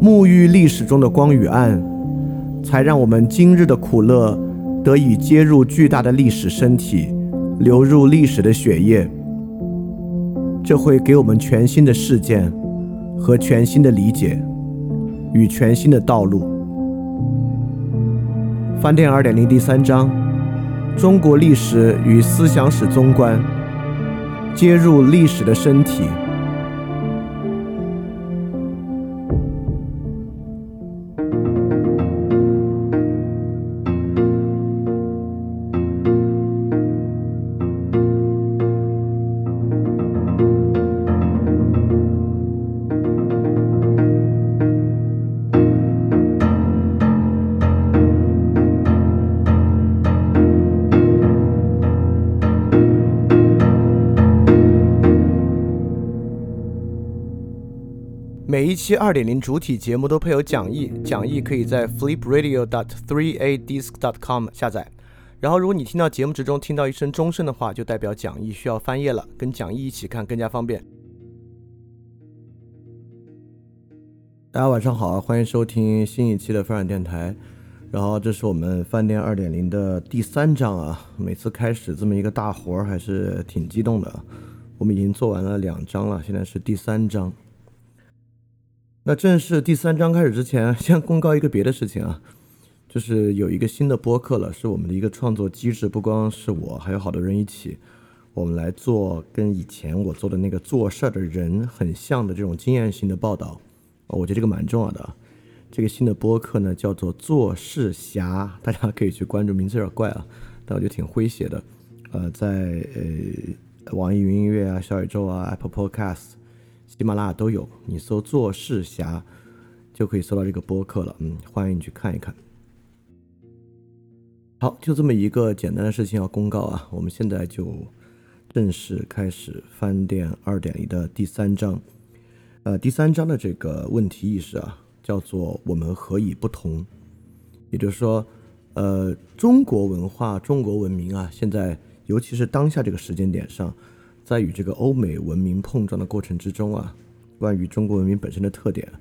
沐浴历史中的光与暗，才让我们今日的苦乐得以接入巨大的历史身体，流入历史的血液。这会给我们全新的事件和全新的理解与全新的道路。翻店二点零第三章：中国历史与思想史综观，接入历史的身体。期二点零主体节目都配有讲义，讲义可以在 flipradio.dot3adisc.dot.com 下载。然后，如果你听到节目之中听到一声钟声的话，就代表讲义需要翻页了，跟讲义一起看更加方便。大家晚上好啊，欢迎收听新一期的翻转电台。然后，这是我们饭店二点零的第三章啊。每次开始这么一个大活儿，还是挺激动的。我们已经做完了两章了，现在是第三章。那正式第三章开始之前，先公告一个别的事情啊，就是有一个新的播客了，是我们的一个创作机制，不光是我，还有好多人一起，我们来做跟以前我做的那个做事儿的人很像的这种经验性的报道，我觉得这个蛮重要的。这个新的播客呢叫做做事侠，大家可以去关注，名字有点怪啊，但我觉得挺诙谐的。呃，在呃网易云音乐啊、小宇宙啊、Apple Podcast。喜马拉雅都有，你搜“做事侠”就可以搜到这个播客了。嗯，欢迎你去看一看。好，就这么一个简单的事情要公告啊，我们现在就正式开始翻店二点零的第三章。呃，第三章的这个问题意识啊，叫做“我们何以不同”，也就是说，呃，中国文化、中国文明啊，现在尤其是当下这个时间点上。在与这个欧美文明碰撞的过程之中啊，关于中国文明本身的特点，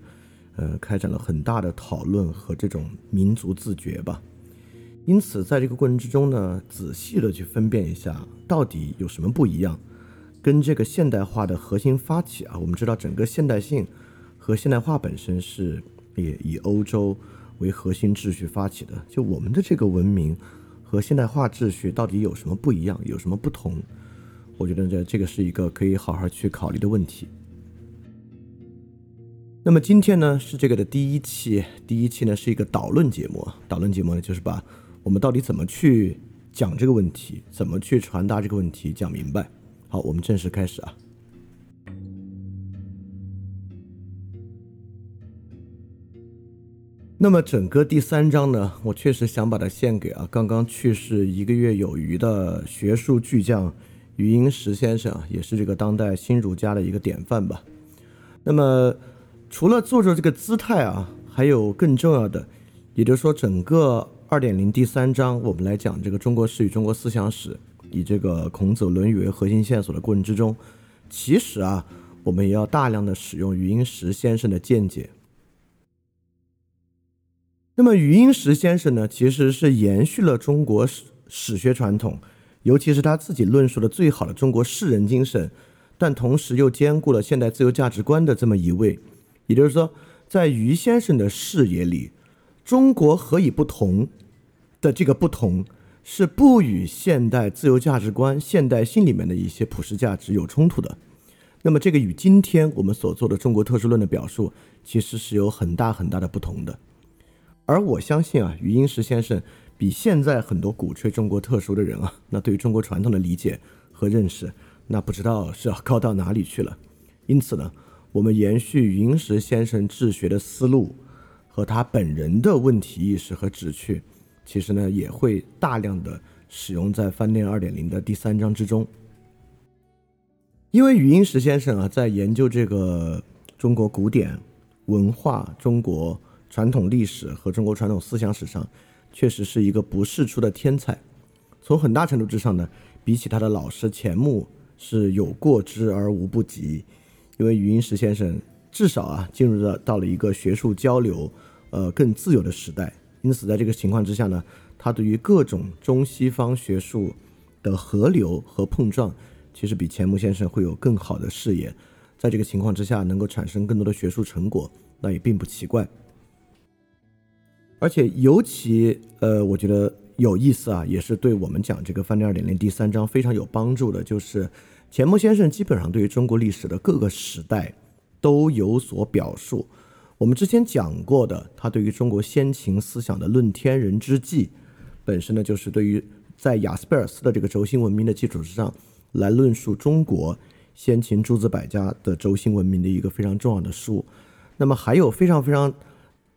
呃，开展了很大的讨论和这种民族自觉吧。因此，在这个过程之中呢，仔细的去分辨一下，到底有什么不一样，跟这个现代化的核心发起啊。我们知道，整个现代性和现代化本身是也以欧洲为核心秩序发起的。就我们的这个文明和现代化秩序到底有什么不一样，有什么不同？我觉得这这个是一个可以好好去考虑的问题。那么今天呢是这个的第一期，第一期呢是一个导论节目。导论节目呢就是把我们到底怎么去讲这个问题，怎么去传达这个问题讲明白。好，我们正式开始啊。那么整个第三章呢，我确实想把它献给啊刚刚去世一个月有余的学术巨匠。余英时先生，也是这个当代新儒家的一个典范吧。那么，除了做着这个姿态啊，还有更重要的，也就是说，整个二点零第三章，我们来讲这个中国史与中国思想史，以这个孔子、论语为核心线索的过程之中，其实啊，我们也要大量的使用余英时先生的见解。那么，余英时先生呢，其实是延续了中国史史学传统。尤其是他自己论述的最好的中国士人精神，但同时又兼顾了现代自由价值观的这么一位，也就是说，在于先生的视野里，中国何以不同的这个不同，是不与现代自由价值观、现代性里面的一些普世价值有冲突的。那么，这个与今天我们所做的中国特殊论的表述，其实是有很大很大的不同的。而我相信啊，余英时先生。比现在很多鼓吹中国特殊的人啊，那对于中国传统的理解和认识，那不知道是要高到哪里去了。因此呢，我们延续云石先生治学的思路和他本人的问题意识和旨趣，其实呢也会大量的使用在翻店二点零的第三章之中。因为余英时先生啊，在研究这个中国古典文化、中国传统历史和中国传统思想史上，确实是一个不世出的天才。从很大程度之上呢，比起他的老师钱穆是有过之而无不及。因为余英时先生至少啊，进入了到了一个学术交流呃更自由的时代。因此，在这个情况之下呢，他对于各种中西方学术的河流和碰撞。其实比钱穆先生会有更好的视野，在这个情况之下，能够产生更多的学术成果，那也并不奇怪。而且尤其呃，我觉得有意思啊，也是对我们讲这个翻天二点零第三章非常有帮助的，就是钱穆先生基本上对于中国历史的各个时代都有所表述。我们之前讲过的，他对于中国先秦思想的《论天人之际》，本身呢就是对于在雅斯贝尔斯的这个轴心文明的基础之上。来论述中国先秦诸子百家的轴心文明的一个非常重要的书。那么还有非常非常，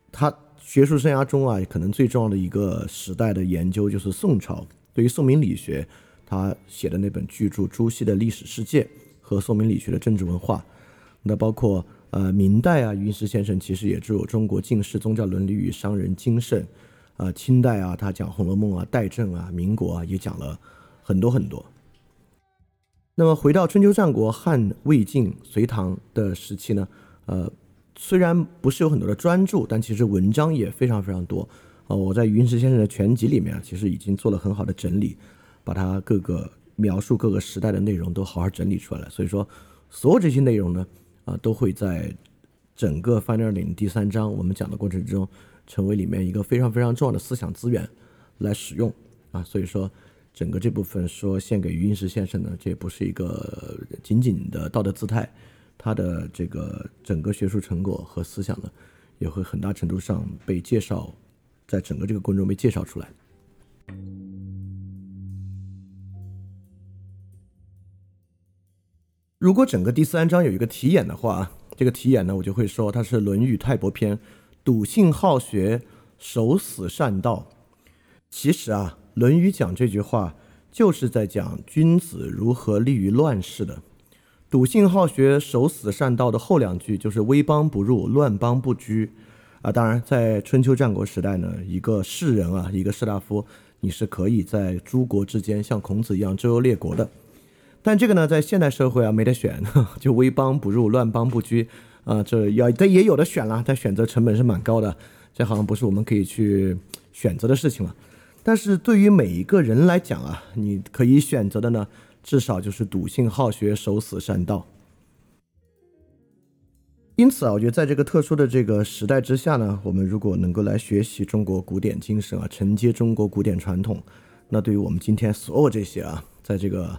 他学术生涯中啊，可能最重要的一个时代的研究就是宋朝。对于宋明理学，他写的那本巨著《朱熹的历史世界》和宋明理学的政治文化。那包括呃明代啊，云石先生其实也只有《中国近世宗教伦理与商人精神》。啊，清代啊，他讲《红楼梦》啊，代政啊，民国啊，也讲了很多很多。那么回到春秋战国汉魏晋隋唐的时期呢，呃，虽然不是有很多的专著，但其实文章也非常非常多。呃，我在云石先生的全集里面啊，其实已经做了很好的整理，把它各个描述各个时代的内容都好好整理出来了。所以说，所有这些内容呢，啊，都会在整个翻二点第三章我们讲的过程之中，成为里面一个非常非常重要的思想资源来使用啊。所以说。整个这部分说献给余英时先生呢，这也不是一个仅仅的道德姿态，他的这个整个学术成果和思想呢，也会很大程度上被介绍，在整个这个过程中被介绍出来。如果整个第三章有一个题眼的话，这个题眼呢，我就会说它是《论语泰伯篇》，笃信好学，守死善道。其实啊。《论语》讲这句话，就是在讲君子如何立于乱世的。笃信好学，守死善道的后两句就是“危邦不入，乱邦不居”。啊，当然，在春秋战国时代呢，一个士人啊，一个士大夫，你是可以在诸国之间像孔子一样周游列国的。但这个呢，在现代社会啊，没得选，就“危邦不入，乱邦不居”。啊，这要他也有的选了，但选择成本是蛮高的，这好像不是我们可以去选择的事情了。但是对于每一个人来讲啊，你可以选择的呢，至少就是笃信好学，守死善道。因此啊，我觉得在这个特殊的这个时代之下呢，我们如果能够来学习中国古典精神啊，承接中国古典传统，那对于我们今天所有这些啊，在这个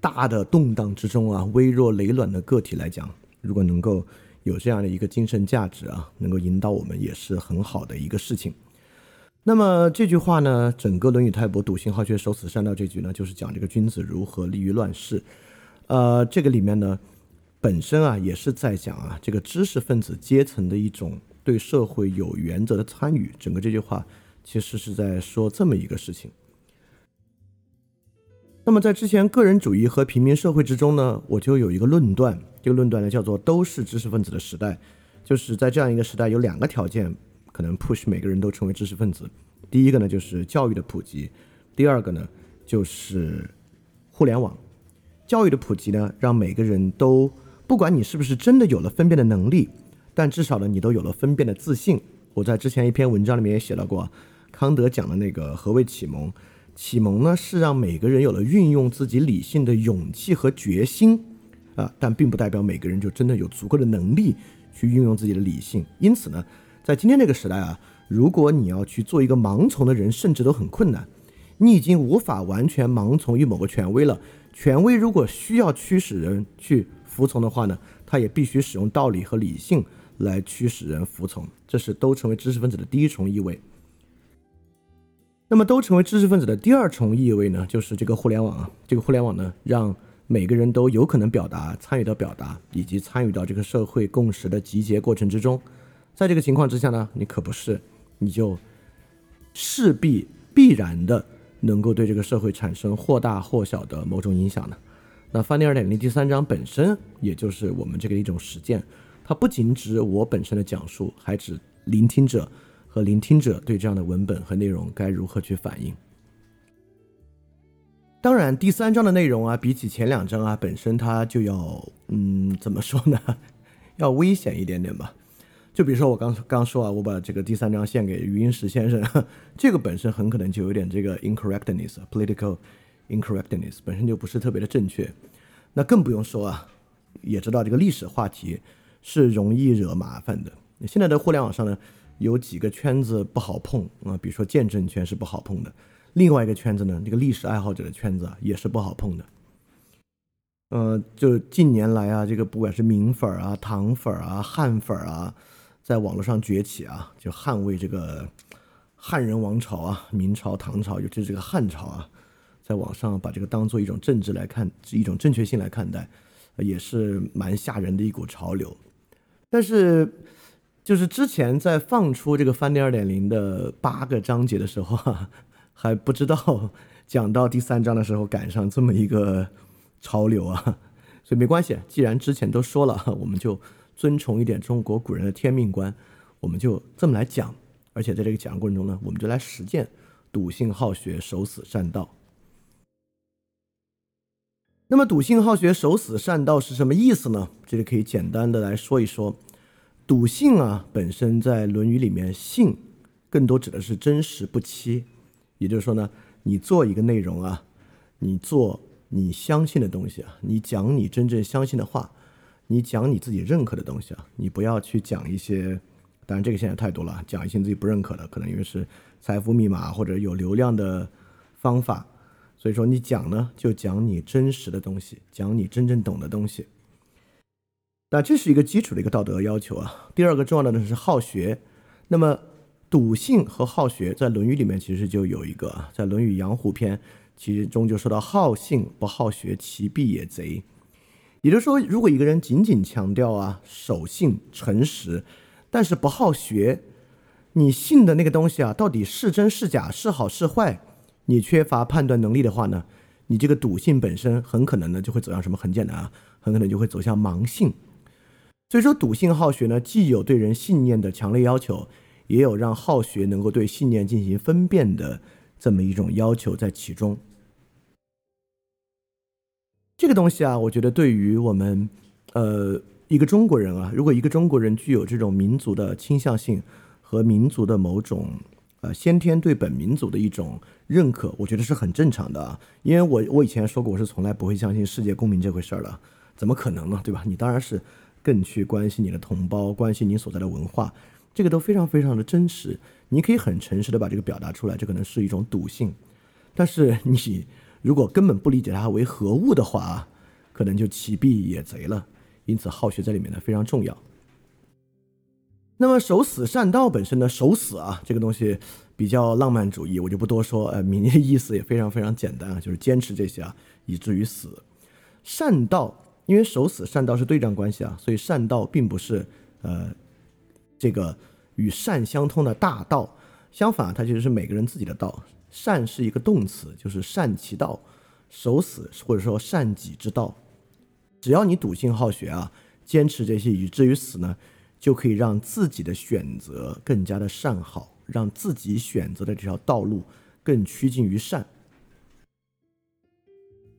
大的动荡之中啊，微弱累卵的个体来讲，如果能够有这样的一个精神价值啊，能够引导我们，也是很好的一个事情。那么这句话呢，整个《论语泰伯》笃信好学，守死善道这句呢，就是讲这个君子如何立于乱世。呃，这个里面呢，本身啊也是在讲啊这个知识分子阶层的一种对社会有原则的参与。整个这句话其实是在说这么一个事情。那么在之前个人主义和平民社会之中呢，我就有一个论断，这个论断呢叫做都是知识分子的时代，就是在这样一个时代有两个条件。可能 push 每个人都成为知识分子。第一个呢，就是教育的普及；第二个呢，就是互联网。教育的普及呢，让每个人都，不管你是不是真的有了分辨的能力，但至少呢，你都有了分辨的自信。我在之前一篇文章里面也写到过，康德讲的那个何谓启蒙？启蒙呢，是让每个人有了运用自己理性的勇气和决心啊，但并不代表每个人就真的有足够的能力去运用自己的理性。因此呢。在今天这个时代啊，如果你要去做一个盲从的人，甚至都很困难。你已经无法完全盲从于某个权威了。权威如果需要驱使人去服从的话呢，他也必须使用道理和理性来驱使人服从。这是都成为知识分子的第一重意味。那么，都成为知识分子的第二重意味呢，就是这个互联网啊，这个互联网呢，让每个人都有可能表达、参与到表达以及参与到这个社会共识的集结过程之中。在这个情况之下呢，你可不是，你就势必必然的能够对这个社会产生或大或小的某种影响的。那翻译二点零第三章本身，也就是我们这个一种实践，它不仅指我本身的讲述，还指聆听者和聆听者对这样的文本和内容该如何去反应。当然，第三章的内容啊，比起前两章啊，本身它就要，嗯，怎么说呢？要危险一点点吧。就比如说我刚刚说啊，我把这个第三章献给余英时先生，这个本身很可能就有点这个 incorrectness，political incorrectness，本身就不是特别的正确。那更不用说啊，也知道这个历史话题是容易惹麻烦的。现在的互联网上呢，有几个圈子不好碰啊，比如说见证圈是不好碰的。另外一个圈子呢，这个历史爱好者的圈子啊，也是不好碰的。呃，就近年来啊，这个不管是明粉啊、唐粉啊、汉粉啊，在网络上崛起啊，就捍卫这个汉人王朝啊、明朝、唐朝，尤其是这个汉朝啊，在网上把这个当做一种政治来看，是一种正确性来看待，也是蛮吓人的一股潮流。但是，就是之前在放出这个翻第二点零的八个章节的时候啊。还不知道讲到第三章的时候赶上这么一个潮流啊，所以没关系。既然之前都说了，我们就尊崇一点中国古人的天命观，我们就这么来讲。而且在这个讲的过程中呢，我们就来实践笃信好学，守死善道。那么笃信好学，守死善道是什么意思呢？这里可以简单的来说一说。笃信啊，本身在《论语》里面，信更多指的是真实不欺。也就是说呢，你做一个内容啊，你做你相信的东西啊，你讲你真正相信的话，你讲你自己认可的东西啊，你不要去讲一些，当然这个现在太多了，讲一些自己不认可的，可能因为是财富密码或者有流量的方法，所以说你讲呢就讲你真实的东西，讲你真正懂的东西。那这是一个基础的一个道德要求啊。第二个重要的呢是好学，那么。笃信和好学在《论语》里面其实就有一个，在《论语阳虎篇》其中就说到：“好信不好学，其必也贼。”也就是说，如果一个人仅仅强调啊守信诚实，但是不好学，你信的那个东西啊到底是真是假是好是坏，你缺乏判断能力的话呢，你这个笃信本身很可能呢就会走向什么？很简单啊，很可能就会走向盲信。所以说，笃信好学呢，既有对人信念的强烈要求。也有让好学能够对信念进行分辨的这么一种要求在其中。这个东西啊，我觉得对于我们，呃，一个中国人啊，如果一个中国人具有这种民族的倾向性和民族的某种呃先天对本民族的一种认可，我觉得是很正常的啊。因为我我以前说过，我是从来不会相信世界公民这回事儿的，怎么可能呢？对吧？你当然是更去关心你的同胞，关心你所在的文化。这个都非常非常的真实，你可以很诚实的把这个表达出来，这可能是一种笃信。但是你如果根本不理解它为何物的话啊，可能就其必也贼了。因此好学在里面呢非常重要。那么守死善道本身呢，守死啊这个东西比较浪漫主义，我就不多说。呃，名的意思也非常非常简单啊，就是坚持这些啊，以至于死。善道因为守死善道是对仗关系啊，所以善道并不是呃。这个与善相通的大道，相反，它其实是每个人自己的道。善是一个动词，就是善其道，守死或者说善己之道。只要你笃信好学啊，坚持这些以至于死呢，就可以让自己的选择更加的善好，让自己选择的这条道路更趋近于善。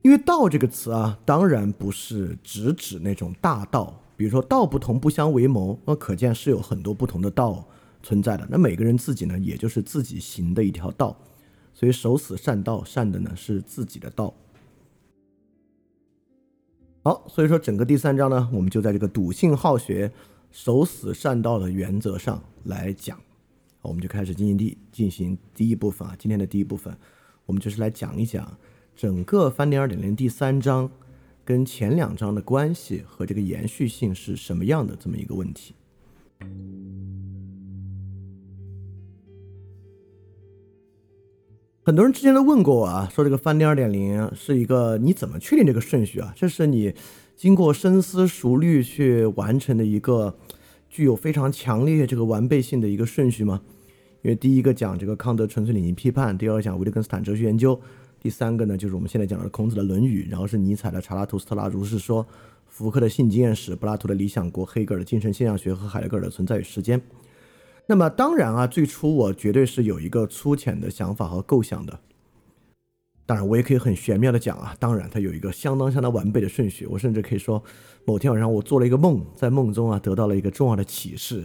因为“道”这个词啊，当然不是直指那种大道。比如说道不同不相为谋，那可见是有很多不同的道存在的。那每个人自己呢，也就是自己行的一条道，所以守死善道，善的呢是自己的道。好，所以说整个第三章呢，我们就在这个笃信好学、守死善道的原则上来讲。我们就开始进行第进行第一部分啊，今天的第一部分，我们就是来讲一讲整个翻点二点零第三章。跟前两章的关系和这个延续性是什么样的这么一个问题？很多人之前都问过我啊，说这个翻天二点零是一个你怎么确定这个顺序啊？这是你经过深思熟虑去完成的一个具有非常强烈这个完备性的一个顺序吗？因为第一个讲这个康德纯粹理性批判，第二个讲维特根斯坦哲学研究，第三个呢就是我们现在讲的孔子的《论语》，然后是尼采的《查拉图斯特拉如是说》，福克的性经验史，柏拉图的理想国，黑格尔的精神现象学和海德格尔的存在与时间。那么当然啊，最初我绝对是有一个粗浅的想法和构想的。当然，我也可以很玄妙的讲啊，当然它有一个相当相当完备的顺序。我甚至可以说，某天晚上我做了一个梦，在梦中啊得到了一个重要的启示。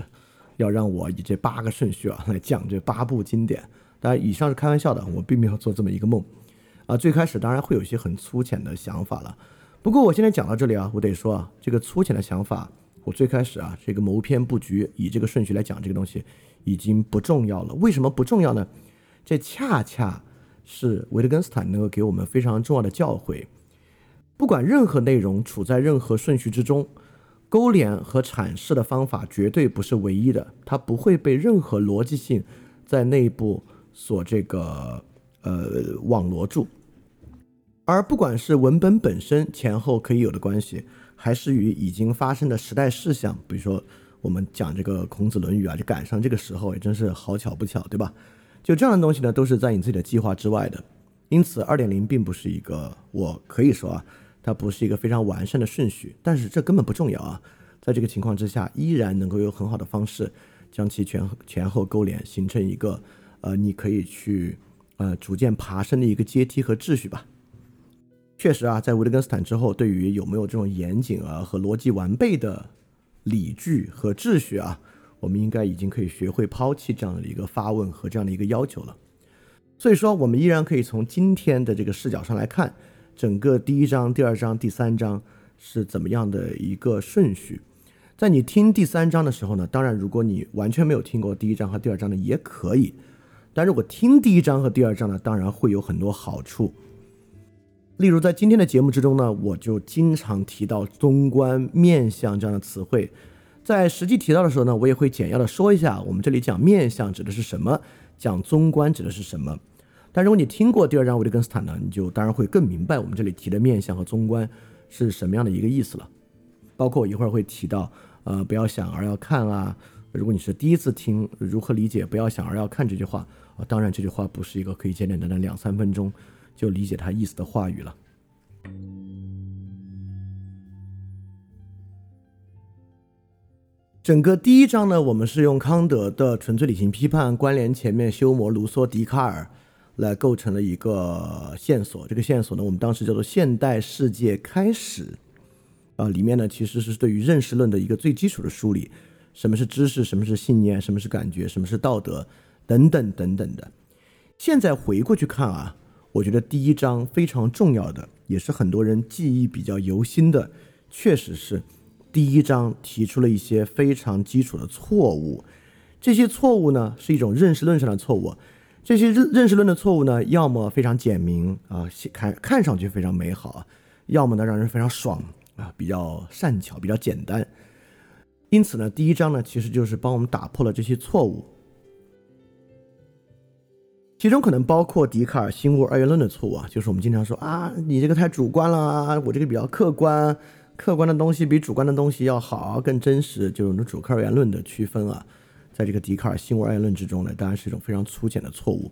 要让我以这八个顺序啊来讲这八部经典，当然以上是开玩笑的，我并没有做这么一个梦，啊，最开始当然会有一些很粗浅的想法了，不过我现在讲到这里啊，我得说啊，这个粗浅的想法，我最开始啊这个谋篇布局以这个顺序来讲这个东西已经不重要了，为什么不重要呢？这恰恰是维特根斯坦能够给我们非常重要的教诲，不管任何内容处在任何顺序之中。勾连和阐释的方法绝对不是唯一的，它不会被任何逻辑性在内部所这个呃网罗住。而不管是文本本身前后可以有的关系，还是与已经发生的时代事项，比如说我们讲这个孔子《论语》啊，就赶上这个时候，也真是好巧不巧，对吧？就这样的东西呢，都是在你自己的计划之外的。因此，二点零并不是一个我可以说啊。它不是一个非常完善的顺序，但是这根本不重要啊！在这个情况之下，依然能够有很好的方式将其前前后勾连，形成一个呃，你可以去呃逐渐爬升的一个阶梯和秩序吧。确实啊，在维特根斯坦之后，对于有没有这种严谨啊和逻辑完备的理据和秩序啊，我们应该已经可以学会抛弃这样的一个发问和这样的一个要求了。所以说，我们依然可以从今天的这个视角上来看。整个第一章、第二章、第三章是怎么样的一个顺序？在你听第三章的时候呢，当然，如果你完全没有听过第一章和第二章的也可以。但如果听第一章和第二章呢，当然会有很多好处。例如，在今天的节目之中呢，我就经常提到“中观”“面相”这样的词汇。在实际提到的时候呢，我也会简要的说一下，我们这里讲“面相”指的是什么，讲“中观”指的是什么。但如果你听过第二章维特根斯坦呢，你就当然会更明白我们这里提的面相和中观是什么样的一个意思了。包括我一会儿会提到，呃，不要想而要看啊。如果你是第一次听，如何理解“不要想而要看”这句话啊？当然，这句话不是一个可以简简单单两三分钟就理解他意思的话语了。整个第一章呢，我们是用康德的纯粹理性批判关联前面修谟、卢梭、笛卡尔。来构成了一个线索，这个线索呢，我们当时叫做现代世界开始，啊，里面呢其实是对于认识论的一个最基础的梳理，什么是知识，什么是信念，什么是感觉，什么是道德，等等等等的。现在回过去看啊，我觉得第一章非常重要的，也是很多人记忆比较犹新的，确实是第一章提出了一些非常基础的错误，这些错误呢是一种认识论上的错误。这些认认识论的错误呢，要么非常简明啊，看看上去非常美好，要么呢让人非常爽啊，比较善巧，比较简单。因此呢，第一章呢，其实就是帮我们打破了这些错误，其中可能包括笛卡尔心物二元论的错误啊，就是我们经常说啊，你这个太主观了啊，我这个比较客观，客观的东西比主观的东西要好，更真实，就是我们主客二元论的区分啊。在这个笛卡尔心物二元论之中呢，当然是一种非常粗浅的错误。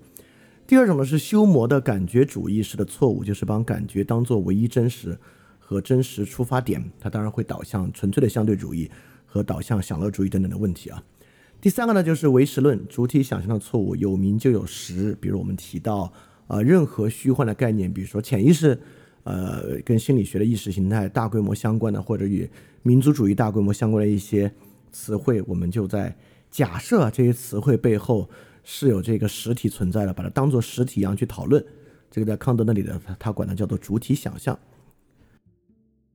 第二种呢是修谟的感觉主义式的错误，就是把感觉当做唯一真实和真实出发点，它当然会导向纯粹的相对主义和导向享乐主义等等的问题啊。第三个呢就是唯实论主体想象的错误，有名就有实。比如我们提到啊，任何虚幻的概念，比如说潜意识，呃，跟心理学的意识形态大规模相关的，或者与民族主义大规模相关的一些词汇，我们就在。假设这些词汇背后是有这个实体存在的，把它当做实体一样去讨论，这个在康德那里的他他管它叫做主体想象。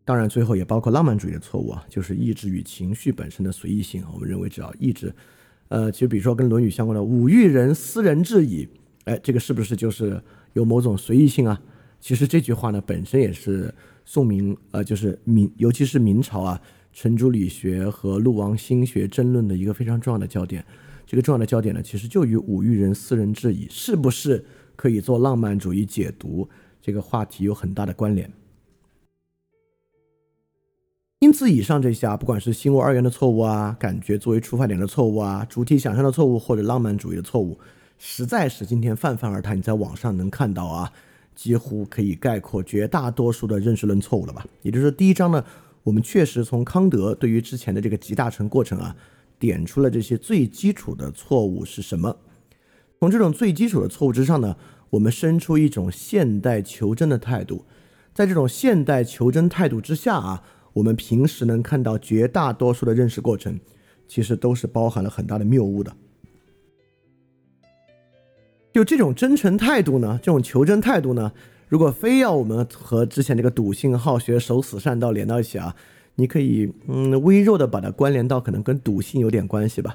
当然，最后也包括浪漫主义的错误啊，就是意志与情绪本身的随意性。我们认为只要意志，呃，其实比如说跟《论语》相关的“吾欲人斯人至矣”，哎，这个是不是就是有某种随意性啊？其实这句话呢本身也是宋明，呃，就是明，尤其是明朝啊。程朱理学和陆王心学争论的一个非常重要的焦点，这个重要的焦点呢，其实就与五欲人私人质疑是不是可以做浪漫主义解读这个话题有很大的关联。因此，以上这些啊，不管是心物二元的错误啊，感觉作为出发点的错误啊，主体想象的错误或者浪漫主义的错误，实在是今天泛泛而谈。你在网上能看到啊，几乎可以概括绝大多数的认识论错误了吧？也就是说，第一章呢，我们确实从康德对于之前的这个集大成过程啊，点出了这些最基础的错误是什么。从这种最基础的错误之上呢，我们生出一种现代求真的态度。在这种现代求真态度之下啊。我们平时能看到绝大多数的认识过程，其实都是包含了很大的谬误的。就这种真诚态度呢，这种求真态度呢，如果非要我们和之前这个笃信好学、守死善道连到一起啊，你可以嗯微弱的把它关联到可能跟笃信有点关系吧。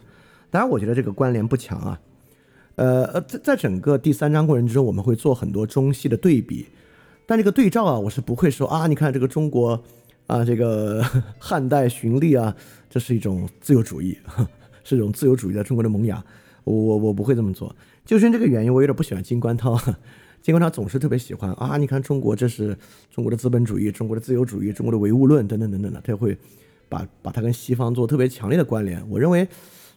当然，我觉得这个关联不强啊。呃呃，在在整个第三章过程之中，我们会做很多中西的对比，但这个对照啊，我是不会说啊，你看这个中国。啊，这个 汉代循吏啊，这是一种自由主义，是一种自由主义在中国的萌芽。我我不会这么做，就是因这个原因，我有点不喜欢金观涛。金观涛总是特别喜欢啊，你看中国这是中国的资本主义、中国的自由主义、中国的唯物论等等等等的，他会把把它跟西方做特别强烈的关联。我认为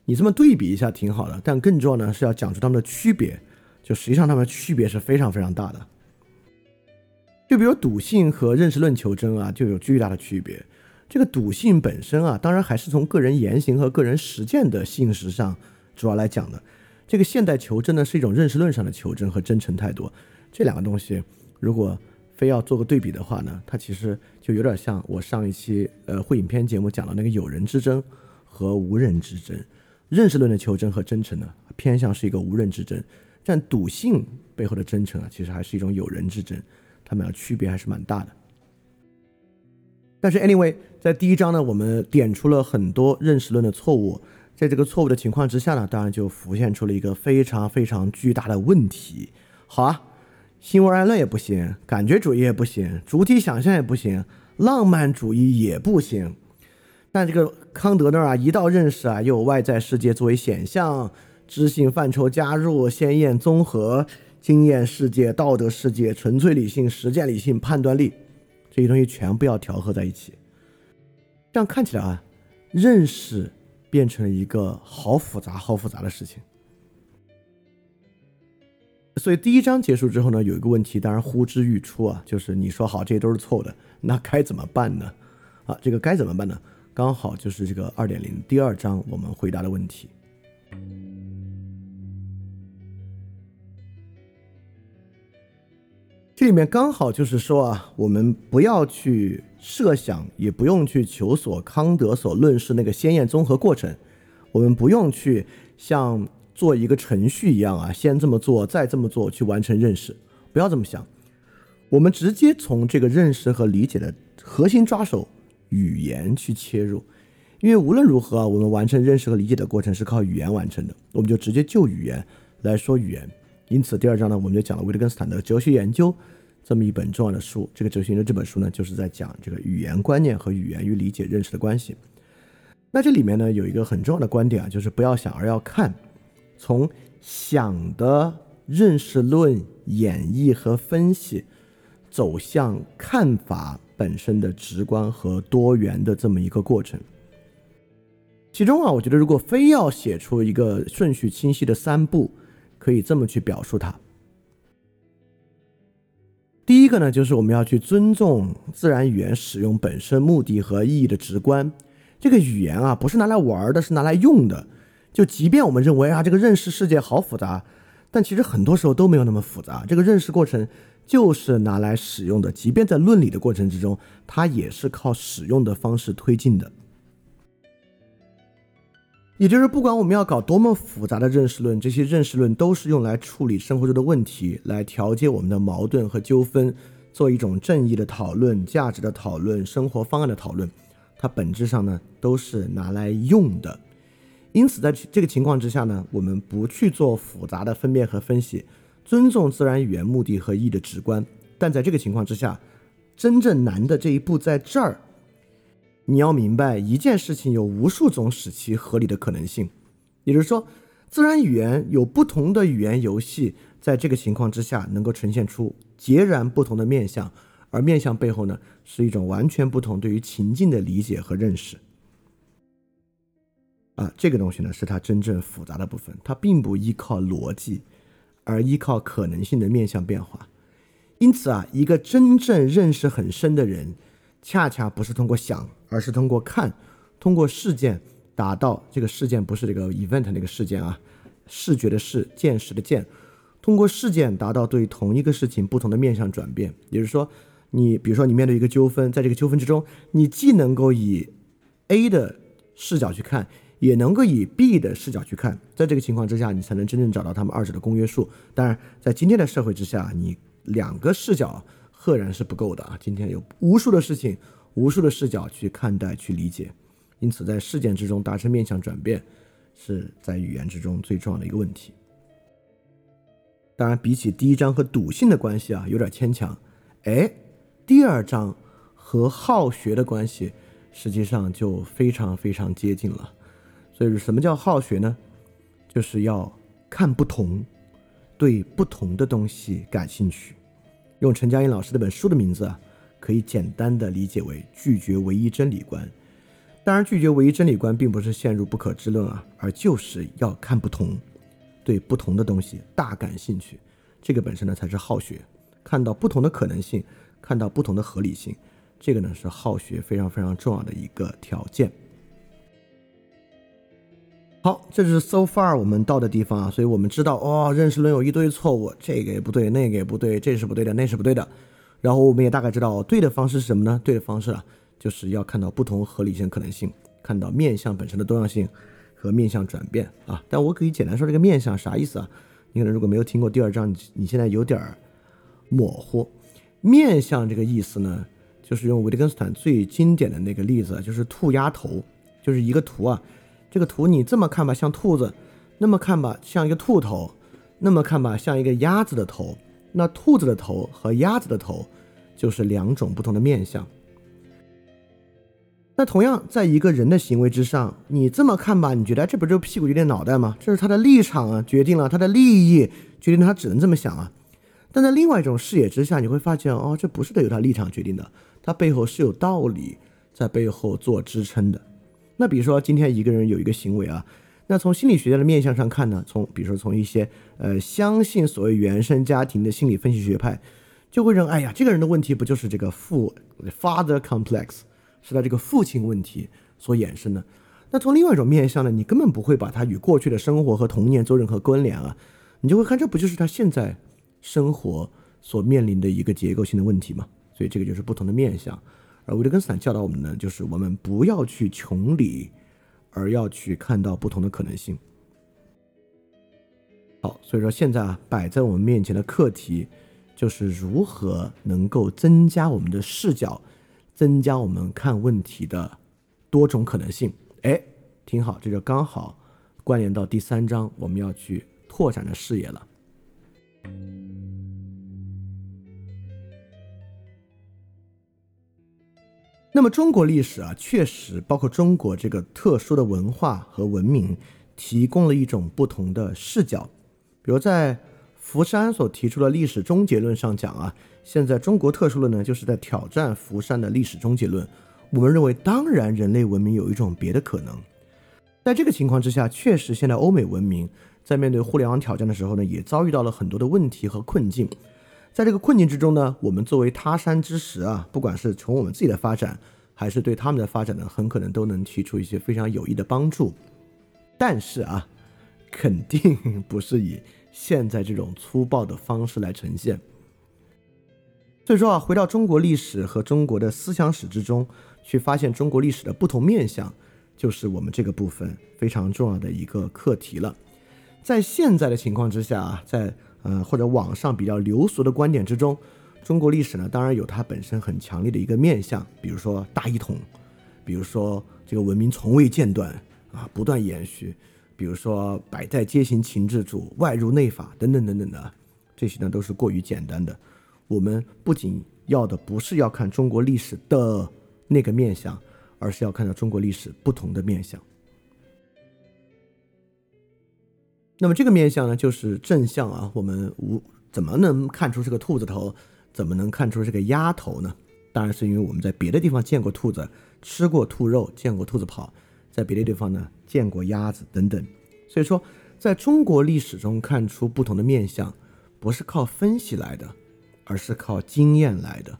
你这么对比一下挺好的，但更重要呢是要讲出他们的区别，就实际上他们区别是非常非常大的。就比如笃信和认识论求真啊，就有巨大的区别。这个笃信本身啊，当然还是从个人言行和个人实践的信实上主要来讲的。这个现代求真呢，是一种认识论上的求真和真诚态度。这两个东西，如果非要做个对比的话呢，它其实就有点像我上一期呃会影片节目讲的那个有人之争和无人之争。认识论的求真和真诚呢，偏向是一个无人之争，但笃信背后的真诚啊，其实还是一种有人之争。他们俩区别还是蛮大的，但是 anyway，在第一章呢，我们点出了很多认识论的错误，在这个错误的情况之下呢，当然就浮现出了一个非常非常巨大的问题。好啊，新二元论也不行，感觉主义也不行，主体想象也不行，浪漫主义也不行。但这个康德那儿啊，一到认识啊，又有外在世界作为显象，知性范畴加入，鲜艳综合。经验世界、道德世界、纯粹理性、实践理性、判断力，这些东西全部要调和在一起。这样看起来啊，认识变成了一个好复杂、好复杂的事情。所以第一章结束之后呢，有一个问题当然呼之欲出啊，就是你说好这些都是错的，那该怎么办呢？啊，这个该怎么办呢？刚好就是这个二点零第二章我们回答的问题。这里面刚好就是说啊，我们不要去设想，也不用去求索康德所论述那个鲜艳综合过程，我们不用去像做一个程序一样啊，先这么做，再这么做去完成认识，不要这么想，我们直接从这个认识和理解的核心抓手语言去切入，因为无论如何啊，我们完成认识和理解的过程是靠语言完成的，我们就直接就语言来说语言。因此，第二章呢，我们就讲了维特根斯坦的哲学研究这么一本重要的书。这个哲学研究这本书呢，就是在讲这个语言观念和语言与理解认识的关系。那这里面呢，有一个很重要的观点啊，就是不要想，而要看。从想的认识论演绎和分析，走向看法本身的直观和多元的这么一个过程。其中啊，我觉得如果非要写出一个顺序清晰的三步。可以这么去表述它。第一个呢，就是我们要去尊重自然语言使用本身目的和意义的直观。这个语言啊，不是拿来玩的，是拿来用的。就即便我们认为啊，这个认识世界好复杂，但其实很多时候都没有那么复杂。这个认识过程就是拿来使用的，即便在论理的过程之中，它也是靠使用的方式推进的。也就是，不管我们要搞多么复杂的认识论，这些认识论都是用来处理生活中的问题，来调节我们的矛盾和纠纷，做一种正义的讨论、价值的讨论、生活方案的讨论。它本质上呢，都是拿来用的。因此，在这个情况之下呢，我们不去做复杂的分辨和分析，尊重自然语言目的和意义的直观。但在这个情况之下，真正难的这一步在这儿。你要明白，一件事情有无数种使其合理的可能性，也就是说，自然语言有不同的语言游戏，在这个情况之下能够呈现出截然不同的面相，而面相背后呢，是一种完全不同对于情境的理解和认识。啊，这个东西呢，是它真正复杂的部分，它并不依靠逻辑，而依靠可能性的面相变化。因此啊，一个真正认识很深的人，恰恰不是通过想，而是通过看，通过事件达到这个事件不是这个 event 那个事件啊，视觉的视，见识的见，通过事件达到对同一个事情不同的面向转变。也就是说，你比如说你面对一个纠纷，在这个纠纷之中，你既能够以 A 的视角去看。也能够以 B 的视角去看，在这个情况之下，你才能真正找到他们二者的公约数。当然，在今天的社会之下，你两个视角赫然是不够的啊！今天有无数的事情，无数的视角去看待、去理解，因此在事件之中达成面向转变，是在语言之中最重要的一个问题。当然，比起第一章和笃信的关系啊，有点牵强。哎，第二章和好学的关系，实际上就非常非常接近了。所以，什么叫好学呢？就是要看不同，对不同的东西感兴趣。用陈嘉映老师那本书的名字啊，可以简单的理解为拒绝唯一真理观。当然，拒绝唯一真理观并不是陷入不可知论啊，而就是要看不同，对不同的东西大感兴趣。这个本身呢，才是好学。看到不同的可能性，看到不同的合理性，这个呢是好学非常非常重要的一个条件。好，这是 so far 我们到的地方啊，所以我们知道哦，认识论有一堆错误，这个也不对，那个也不对，这是不对的，那是不对的。然后我们也大概知道对的方式是什么呢？对的方式啊，就是要看到不同合理性可能性，看到面相本身的多样性和面相转变啊。但我可以简单说这个面相啥意思啊？你可能如果没有听过第二章，你你现在有点模糊。面相这个意思呢，就是用维特根斯坦最经典的那个例子，就是兔鸭头，就是一个图啊。这个图你这么看吧，像兔子；那么看吧，像一个兔头；那么看吧，像一个鸭子的头。那兔子的头和鸭子的头，就是两种不同的面相。那同样，在一个人的行为之上，你这么看吧，你觉得这不就屁股决定脑袋吗？这是他的立场啊，决定了他的利益，决定了他只能这么想啊。但在另外一种视野之下，你会发现，哦，这不是得由他立场决定的，他背后是有道理在背后做支撑的。那比如说，今天一个人有一个行为啊，那从心理学家的面相上看呢，从比如说从一些呃相信所谓原生家庭的心理分析学派，就会认为，哎呀，这个人的问题不就是这个父 father complex，是他这个父亲问题所衍生的。那从另外一种面相呢，你根本不会把他与过去的生活和童年做任何关联啊，你就会看这不就是他现在生活所面临的一个结构性的问题吗？所以这个就是不同的面相。而维特根斯坦教导我们呢，就是我们不要去穷理，而要去看到不同的可能性。好，所以说现在啊，摆在我们面前的课题，就是如何能够增加我们的视角，增加我们看问题的多种可能性。哎，挺好，这就刚好关联到第三章我们要去拓展的视野了。那么中国历史啊，确实包括中国这个特殊的文化和文明，提供了一种不同的视角。比如在福山所提出的历史终结论上讲啊，现在中国特殊论呢，就是在挑战福山的历史终结论。我们认为，当然人类文明有一种别的可能。在这个情况之下，确实现在欧美文明在面对互联网挑战的时候呢，也遭遇到了很多的问题和困境。在这个困境之中呢，我们作为他山之石啊，不管是从我们自己的发展，还是对他们的发展呢，很可能都能提出一些非常有益的帮助。但是啊，肯定不是以现在这种粗暴的方式来呈现。所以说啊，回到中国历史和中国的思想史之中，去发现中国历史的不同面相，就是我们这个部分非常重要的一个课题了。在现在的情况之下啊，在呃，或者网上比较流俗的观点之中，中国历史呢，当然有它本身很强烈的一个面相，比如说大一统，比如说这个文明从未间断啊，不断延续，比如说百代皆行秦制主，外儒内法等等等等的，这些呢都是过于简单的。我们不仅要的不是要看中国历史的那个面相，而是要看到中国历史不同的面相。那么这个面相呢，就是正向啊。我们无怎么能看出是个兔子头，怎么能看出这个鸭头呢？当然是因为我们在别的地方见过兔子，吃过兔肉，见过兔子跑，在别的地方呢见过鸭子等等。所以说，在中国历史中看出不同的面相，不是靠分析来的，而是靠经验来的。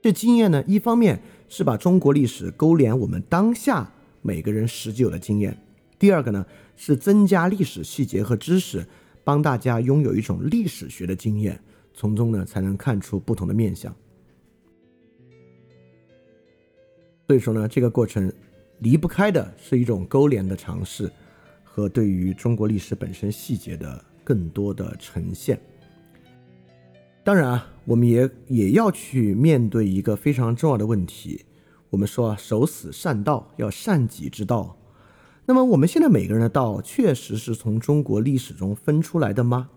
这经验呢，一方面是把中国历史勾连我们当下每个人实际有的经验；第二个呢，是增加历史细节和知识，帮大家拥有一种历史学的经验，从中呢才能看出不同的面相。所以说呢，这个过程离不开的是一种勾连的尝试，和对于中国历史本身细节的更多的呈现。当然啊，我们也也要去面对一个非常重要的问题。我们说啊，守死善道，要善己之道。那么我们现在每个人的道，确实是从中国历史中分出来的吗？